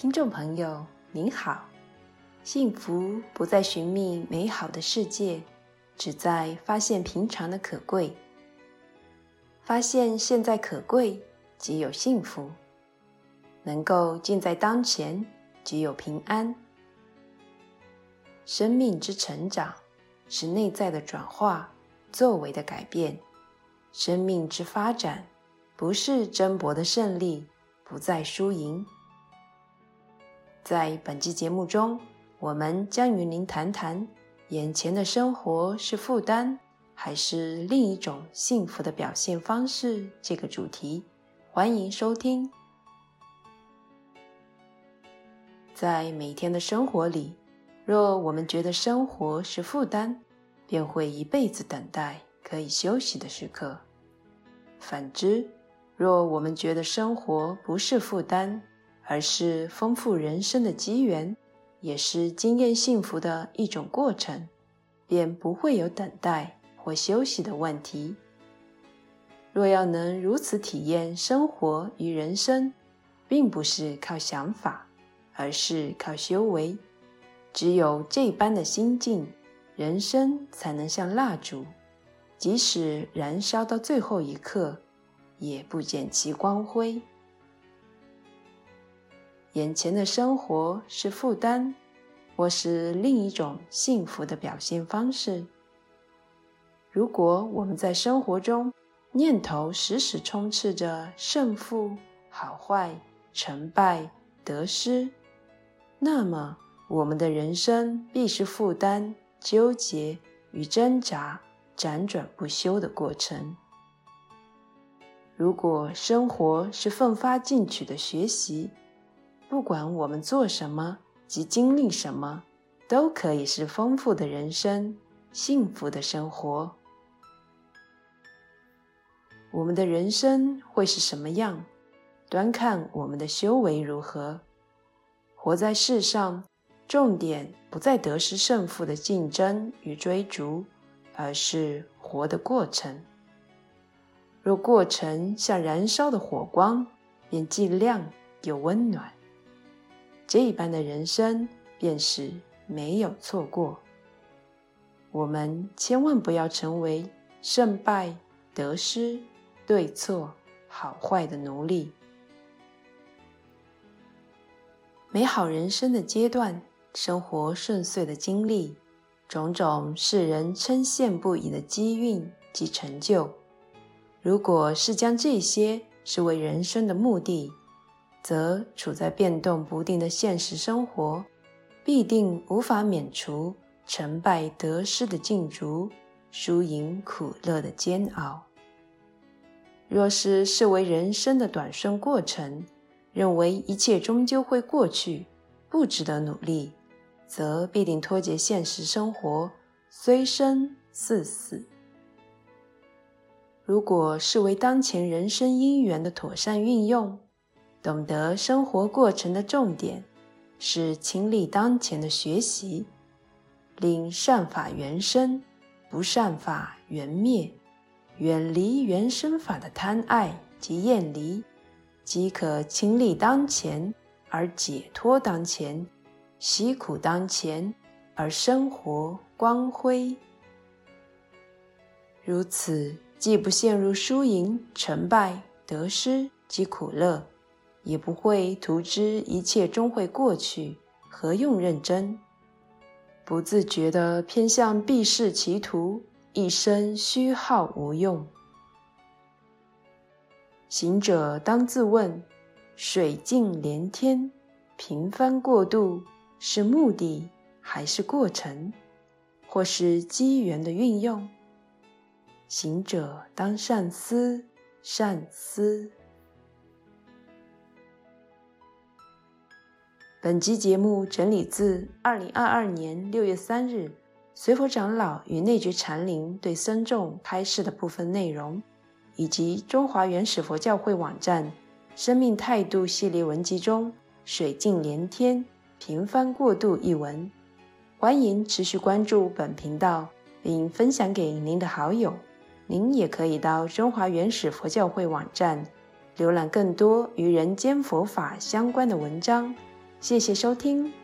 听众朋友您好，幸福不在寻觅美好的世界，只在发现平常的可贵。发现现在可贵，即有幸福；能够尽在当前，即有平安。生命之成长，是内在的转化，作为的改变。生命之发展，不是争夺的胜利，不在输赢。在本期节目中，我们将与您谈谈：眼前的生活是负担，还是另一种幸福的表现方式？这个主题，欢迎收听。在每天的生活里，若我们觉得生活是负担，便会一辈子等待可以休息的时刻；反之，若我们觉得生活不是负担，而是丰富人生的机缘，也是经验幸福的一种过程，便不会有等待或休息的问题。若要能如此体验生活与人生，并不是靠想法，而是靠修为。只有这般的心境，人生才能像蜡烛，即使燃烧到最后一刻，也不减其光辉。眼前的生活是负担，或是另一种幸福的表现方式。如果我们在生活中念头时时充斥着胜负、好坏、成败、得失，那么，我们的人生必是负担、纠结与挣扎，辗转不休的过程。如果生活是奋发进取的学习，不管我们做什么及经历什么，都可以是丰富的人生、幸福的生活。我们的人生会是什么样？端看我们的修为如何。活在世上。重点不在得失胜负的竞争与追逐，而是活的过程。若过程像燃烧的火光，便既亮又温暖。这一般的人生便是没有错过。我们千万不要成为胜败、得失、对错、好坏的奴隶。美好人生的阶段。生活顺遂的经历，种种世人称羡不已的机运及成就，如果是将这些视为人生的目的，则处在变动不定的现实生活，必定无法免除成败得失的竞逐、输赢苦乐的煎熬。若是视为人生的短顺过程，认为一切终究会过去，不值得努力。则必定脱节现实生活，虽生似死。如果视为当前人生因缘的妥善运用，懂得生活过程的重点是亲历当前的学习，令善法缘生，不善法缘灭，远离缘生法的贪爱及厌离，即可亲历当前而解脱当前。惜苦当前，而生活光辉。如此，既不陷入输赢、成败、得失及苦乐，也不会徒知一切终会过去，何用认真？不自觉地偏向避世歧途，一生虚耗无用。行者当自问：水镜连天，平凡过渡。是目的还是过程，或是机缘的运用？行者当善思，善思。本集节目整理自二零二二年六月三日随佛长老与内觉禅林对僧众开示的部分内容，以及中华原始佛教会网站《生命态度》系列文集中“水镜连天”。平凡过渡一文，欢迎持续关注本频道，并分享给您的好友。您也可以到中华原始佛教会网站浏览更多与人间佛法相关的文章，谢谢收听。